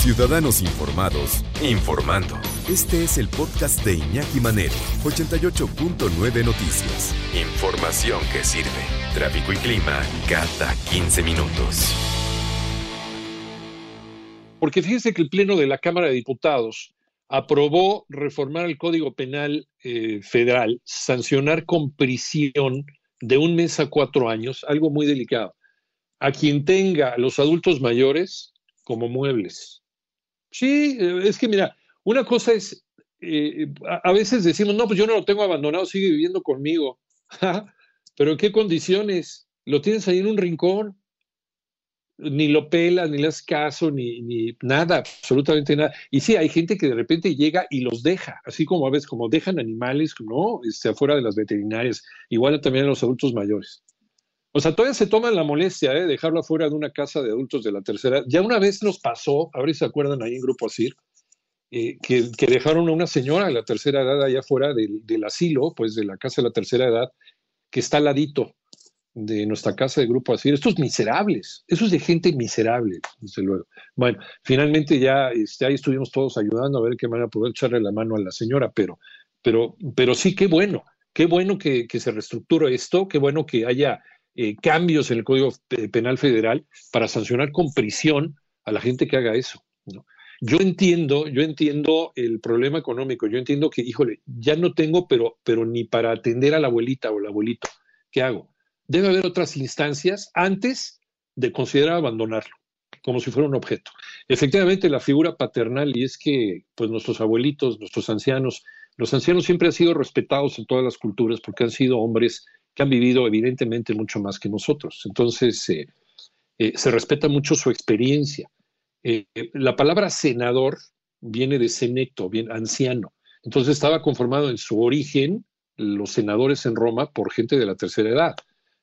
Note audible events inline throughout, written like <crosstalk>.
Ciudadanos Informados, informando. Este es el podcast de Iñaki Manero, 88.9 Noticias. Información que sirve. Tráfico y clima cada 15 minutos. Porque fíjense que el Pleno de la Cámara de Diputados aprobó reformar el Código Penal eh, Federal, sancionar con prisión de un mes a cuatro años, algo muy delicado, a quien tenga los adultos mayores como muebles. Sí, eh, es que mira, una cosa es, eh, a veces decimos, no, pues yo no lo tengo abandonado, sigue viviendo conmigo. <laughs> Pero ¿en qué condiciones? Lo tienes ahí en un rincón, ni lo pelas, ni le das caso, ni, ni, nada, absolutamente nada. Y sí, hay gente que de repente llega y los deja, así como a veces, como dejan animales, ¿no? Este, afuera de las veterinarias, igual también a los adultos mayores. O sea, todavía se toman la molestia de ¿eh? dejarlo afuera de una casa de adultos de la tercera. Ya una vez nos pasó, a ver si se acuerdan ahí en Grupo Asir, eh, que, dejaron a una señora de la tercera edad allá afuera del, del asilo, pues de la casa de la tercera edad, que está al ladito de nuestra casa de grupo así, estos miserables, eso es de gente miserable, desde luego. Bueno, finalmente ya este, ahí estuvimos todos ayudando a ver qué manera poder echarle la mano a la señora, pero, pero, pero sí, qué bueno, qué bueno que, se reestructure esto, qué bueno que haya eh, cambios en el Código Penal Federal para sancionar con prisión a la gente que haga eso. Yo entiendo, yo entiendo el problema económico, yo entiendo que, híjole, ya no tengo, pero, pero ni para atender a la abuelita o el abuelito, ¿qué hago? debe haber otras instancias antes de considerar abandonarlo, como si fuera un objeto. Efectivamente, la figura paternal, y es que pues nuestros abuelitos, nuestros ancianos, los ancianos siempre han sido respetados en todas las culturas porque han sido hombres que han vivido evidentemente mucho más que nosotros. Entonces, eh, eh, se respeta mucho su experiencia. Eh, la palabra senador viene de senecto, bien anciano. Entonces estaba conformado en su origen los senadores en Roma por gente de la tercera edad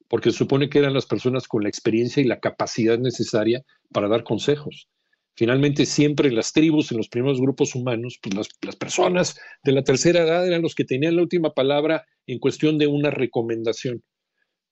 porque supone que eran las personas con la experiencia y la capacidad necesaria para dar consejos. Finalmente, siempre las tribus, en los primeros grupos humanos, pues las, personas de la tercera edad eran los que tenían la última palabra en cuestión de una recomendación.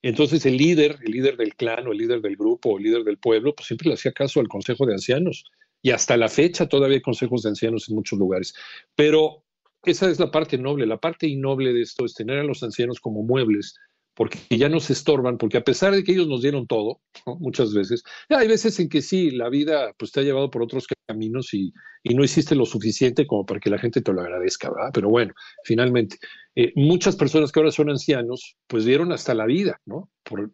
Entonces el líder, el líder del clan o el líder del grupo o el líder del pueblo, pues siempre le hacía caso al consejo de ancianos. Y hasta la fecha todavía hay consejos de ancianos en muchos lugares. Pero esa es la parte noble. La parte innoble de esto es tener a los ancianos como muebles porque ya nos estorban, porque a pesar de que ellos nos dieron todo, muchas veces, hay veces en que sí, la vida pues te ha llevado por otros caminos y, no hiciste lo suficiente como para que la gente te lo agradezca, ¿verdad? Pero bueno, finalmente, eh, muchas personas que ahora son ancianos, pues dieron hasta la vida, ¿no? Por,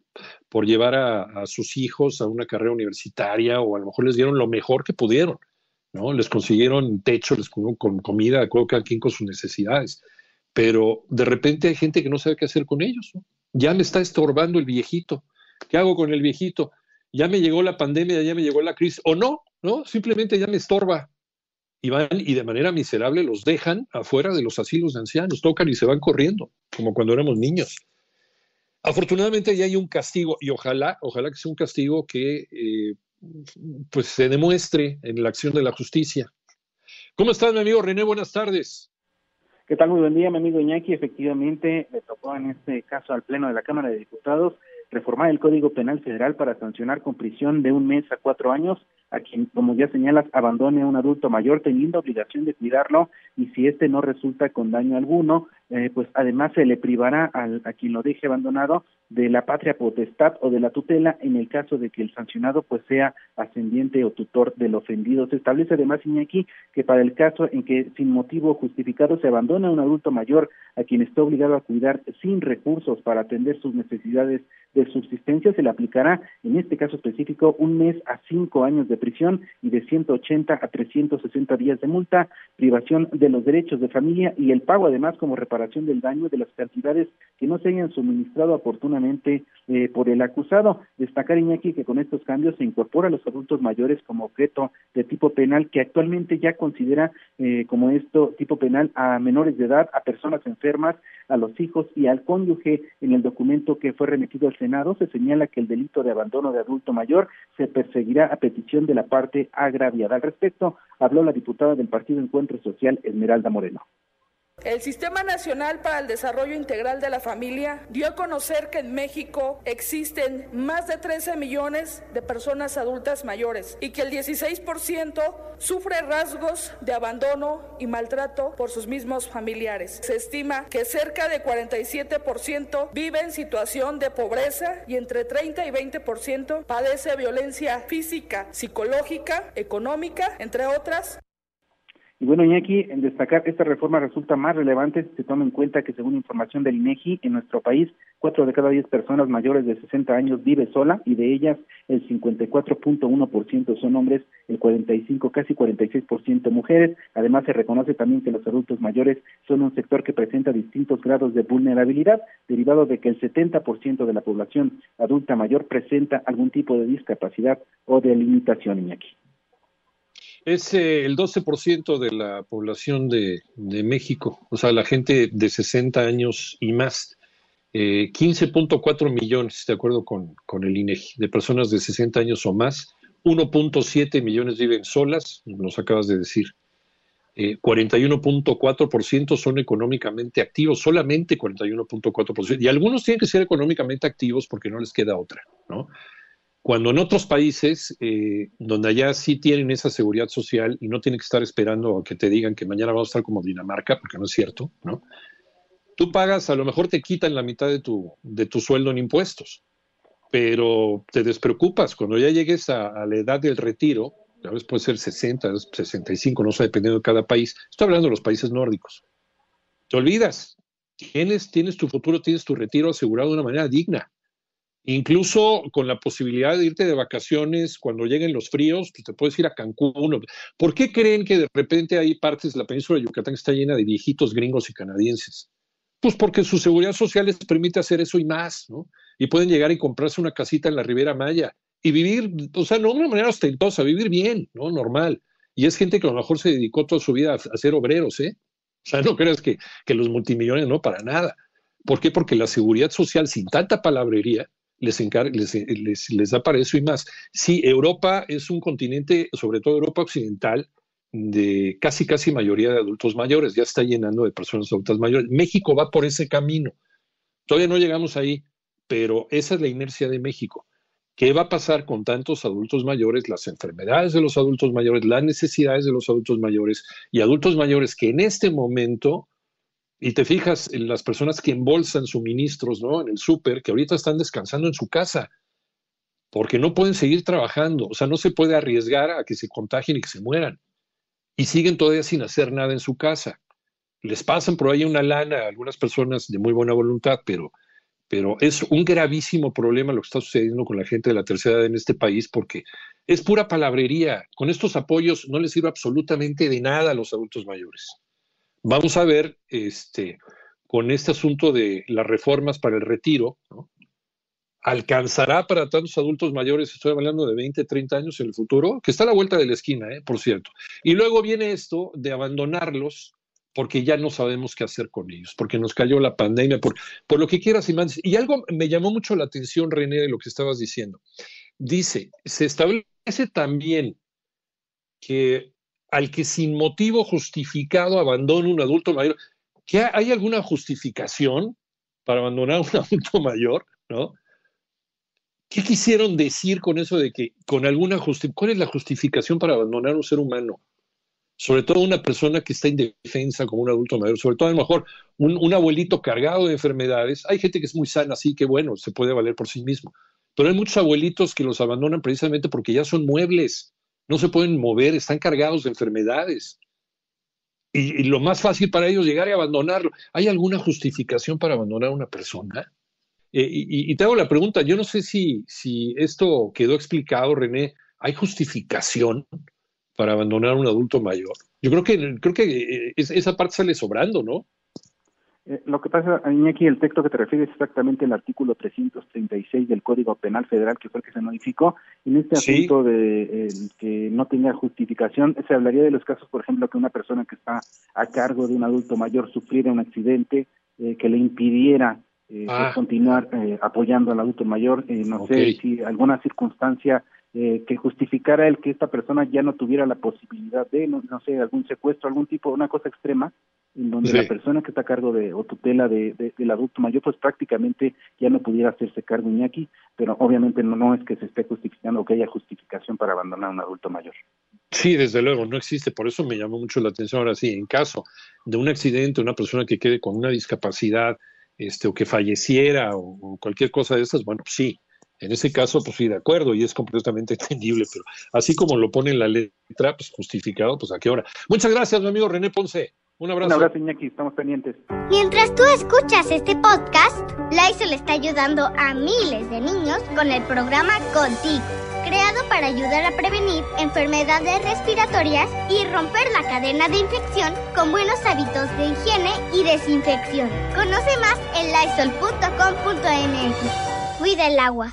por llevar a, sus hijos a una carrera universitaria o a lo mejor les dieron lo mejor que pudieron, ¿no? Les consiguieron techo, les consiguieron con comida, cada quien con sus necesidades. Pero de repente hay gente que no sabe qué hacer con ellos, ¿no? Ya me está estorbando el viejito. ¿Qué hago con el viejito? Ya me llegó la pandemia, ya me llegó la crisis, o no, ¿no? Simplemente ya me estorba. Y van y de manera miserable los dejan afuera de los asilos de ancianos, tocan y se van corriendo, como cuando éramos niños. Afortunadamente ya hay un castigo, y ojalá, ojalá que sea un castigo que eh, pues se demuestre en la acción de la justicia. ¿Cómo estás, mi amigo René? Buenas tardes. ¿Qué tal? Muy buen día, mi amigo Iñaki. Efectivamente, le tocó en este caso al Pleno de la Cámara de Diputados reformar el Código Penal Federal para sancionar con prisión de un mes a cuatro años a quien, como ya señalas, abandone a un adulto mayor teniendo obligación de cuidarlo y si éste no resulta con daño alguno, eh, pues además se le privará al, a quien lo deje abandonado de la patria potestad o de la tutela en el caso de que el sancionado pues sea ascendiente o tutor del ofendido. Se establece además, Iñaki, que para el caso en que sin motivo justificado se abandona a un adulto mayor a quien está obligado a cuidar sin recursos para atender sus necesidades de subsistencia, se le aplicará en este caso específico un mes a cinco años de prisión y de 180 a 360 días de multa, privación de los derechos de familia y el pago además como reparación del daño de las cantidades que no se hayan suministrado oportunamente eh, por el acusado. Destacar, Iñaki, que con estos cambios se incorpora a los adultos mayores como objeto de tipo penal que actualmente ya considera eh, como esto tipo penal a menores de edad, a personas enfermas, a los hijos y al cónyuge. En el documento que fue remitido al Senado se señala que el delito de abandono de adulto mayor se perseguirá a petición de la parte agraviada. Al respecto, habló la diputada del Partido Encuentro Social, Esmeralda Moreno. El Sistema Nacional para el Desarrollo Integral de la Familia dio a conocer que en México existen más de 13 millones de personas adultas mayores y que el 16% sufre rasgos de abandono y maltrato por sus mismos familiares. Se estima que cerca de 47% vive en situación de pobreza y entre 30 y 20% padece violencia física, psicológica, económica, entre otras. Y bueno, Iñaki, en destacar, esta reforma resulta más relevante si se toma en cuenta que según información del INEGI, en nuestro país, cuatro de cada diez personas mayores de 60 años vive sola y de ellas el 54.1% son hombres, el 45, casi 46% mujeres. Además, se reconoce también que los adultos mayores son un sector que presenta distintos grados de vulnerabilidad, derivado de que el 70% de la población adulta mayor presenta algún tipo de discapacidad o de limitación, Iñaki. Es eh, el 12% de la población de, México, o sea, la gente de 60 años y más. 15.4 eh, millones, de acuerdo con, el INEGI, de personas de 60 años o más. 1.7 millones viven solas, nos acabas de decir. 41.4% eh, son económicamente activos, solamente 41.4%. Y algunos tienen que ser económicamente activos porque no les queda otra, ¿no? Cuando en otros países, eh, donde allá sí tienen esa seguridad social y no tienen que estar esperando a que te digan que mañana vamos a estar como Dinamarca, porque no es cierto, ¿no? Tú pagas, a lo mejor te quitan la mitad de tu, de tu sueldo en impuestos, pero te despreocupas. Cuando ya llegues a, la edad del retiro, a veces puede ser 60, 65, no sé, dependiendo de cada país. Estoy hablando de los países nórdicos. Te olvidas. Tienes, tienes tu futuro, tienes tu retiro asegurado de una manera digna. Incluso con la posibilidad de irte de vacaciones cuando lleguen los fríos, pues te puedes ir a Cancún. ¿Por qué creen que de repente hay partes de la península de Yucatán que está llena de viejitos gringos y canadienses? Pues porque su seguridad social les permite hacer eso y más, ¿no? Y pueden llegar y comprarse una casita en la Ribera Maya y vivir, o sea, no de una manera ostentosa, vivir bien, ¿no? Normal. Y es gente que a lo mejor se dedicó toda su vida a, ser obreros, ¿eh? O sea, no creas que, que los multimillonarios no, para nada. ¿Por qué? Porque la seguridad social sin tanta palabrería les, les, les, da para eso y más. Sí, Europa es un continente, sobre todo Europa Occidental, de casi, casi mayoría de adultos mayores, ya está llenando de personas adultas mayores. México va por ese camino. Todavía no llegamos ahí, pero esa es la inercia de México. ¿Qué va a pasar con tantos adultos mayores, las enfermedades de los adultos mayores, las necesidades de los adultos mayores y adultos mayores que en este momento y te fijas en las personas que embolsan suministros, ¿no? En el súper, que ahorita están descansando en su casa, porque no pueden seguir trabajando. O sea, no se puede arriesgar a que se contagien y que se mueran. Y siguen todavía sin hacer nada en su casa. Les pasan por ahí una lana a algunas personas de muy buena voluntad, pero, pero es un gravísimo problema lo que está sucediendo con la gente de la tercera edad en este país, porque es pura palabrería. Con estos apoyos no les sirve absolutamente de nada a los adultos mayores. Vamos a ver, este, con este asunto de las reformas para el retiro, ¿alcanzará para tantos adultos mayores, estoy hablando de 20, 30 años en el futuro, que está a la vuelta de la esquina, ¿eh? por cierto? Y luego viene esto de abandonarlos porque ya no sabemos qué hacer con ellos, porque nos cayó la pandemia, por, por lo que quieras y mandes. Y algo me llamó mucho la atención, René, de lo que estabas diciendo. Dice, se establece también que al que sin motivo justificado abandona un adulto mayor. ¿Que ¿Hay alguna justificación para abandonar a un <laughs> adulto mayor? ¿No? ¿Qué quisieron decir con eso de que con alguna justificación? ¿Cuál es la justificación para abandonar a un ser humano? Sobre todo una persona que está indefensa como un adulto mayor, sobre todo a lo mejor un, un abuelito cargado de enfermedades. Hay gente que es muy sana, así que bueno, se puede valer por sí mismo. Pero hay muchos abuelitos que los abandonan precisamente porque ya son muebles no se pueden mover, están cargados de enfermedades. Y, lo más fácil para ellos llegar y abandonarlo. ¿Hay alguna justificación para abandonar a una persona? Eh, y, te hago la pregunta, yo no sé si, si esto quedó explicado, René, ¿hay justificación para abandonar a un adulto mayor? Yo creo que, creo que eh, esa parte sale sobrando, ¿no? Eh, lo que pasa, aquí el texto que te refieres es exactamente el artículo 336 del Código Penal Federal, que fue el que se modificó. En este asunto de que no tenga justificación, se hablaría de los casos, por ejemplo, que una persona que está a cargo de un adulto mayor sufriera un accidente eh, que le impidiera eh, ah. continuar apoyando al adulto mayor. no sé si alguna circunstancia eh, que justificara el que esta persona ya no tuviera la posibilidad de, no, sé, algún secuestro, algún tipo, una cosa extrema, en donde la persona que está a cargo de o tutela de, del adulto mayor, pues prácticamente ya no pudiera hacerse cargo Iñaki, pero obviamente no, no es que se esté justificando o que haya justificación para abandonar a un adulto mayor. Sí, desde luego, no existe. Por eso me llamó mucho la atención ahora sí, en caso de un accidente, una persona que quede con una discapacidad, este, o que falleciera o, cualquier cosa de esas, bueno, pues sí, en ese caso, pues sí, de acuerdo, y es completamente <laughs> entendible, pero así como lo pone en la letra, pues justificado, pues a qué hora. Muchas gracias, mi amigo René Ponce. Un abrazo. Un abrazo, Iñaki, estamos pendientes. Mientras tú escuchas este podcast, le está ayudando a miles de niños con el programa Contigo, creado para ayudar a prevenir enfermedades respiratorias y romper la cadena de infección con buenos hábitos de higiene y desinfección. Conoce más en lysol.com.mx. Cuida el agua.